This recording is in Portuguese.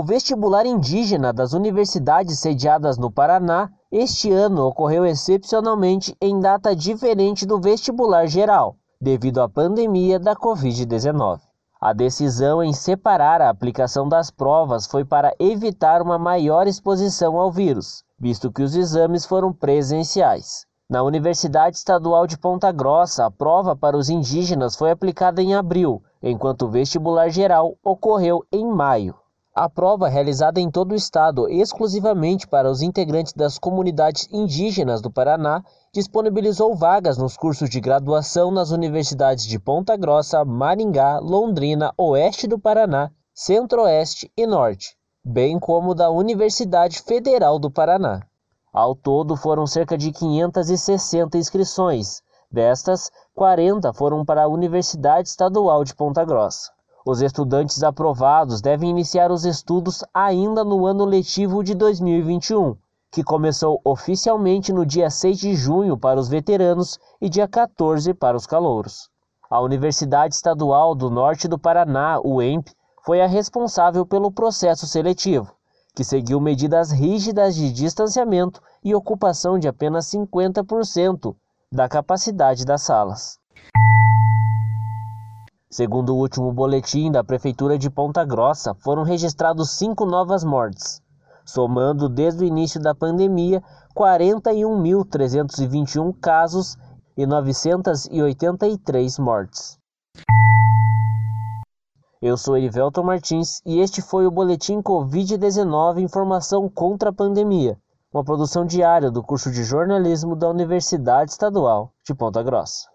O vestibular indígena das universidades sediadas no Paraná este ano ocorreu excepcionalmente em data diferente do vestibular geral, devido à pandemia da Covid-19. A decisão em separar a aplicação das provas foi para evitar uma maior exposição ao vírus, visto que os exames foram presenciais. Na Universidade Estadual de Ponta Grossa, a prova para os indígenas foi aplicada em abril, enquanto o vestibular geral ocorreu em maio. A prova, realizada em todo o estado exclusivamente para os integrantes das comunidades indígenas do Paraná, disponibilizou vagas nos cursos de graduação nas universidades de Ponta Grossa, Maringá, Londrina, Oeste do Paraná, Centro-Oeste e Norte, bem como da Universidade Federal do Paraná. Ao todo, foram cerca de 560 inscrições. Destas, 40 foram para a Universidade Estadual de Ponta Grossa. Os estudantes aprovados devem iniciar os estudos ainda no ano letivo de 2021, que começou oficialmente no dia 6 de junho para os veteranos e dia 14 para os calouros. A Universidade Estadual do Norte do Paraná, UEMP, foi a responsável pelo processo seletivo, que seguiu medidas rígidas de distanciamento e ocupação de apenas 50% da capacidade das salas. Segundo o último boletim da Prefeitura de Ponta Grossa, foram registrados cinco novas mortes, somando desde o início da pandemia 41.321 casos e 983 mortes. Eu sou Erivelton Martins e este foi o Boletim Covid-19 Informação contra a Pandemia, uma produção diária do curso de jornalismo da Universidade Estadual de Ponta Grossa.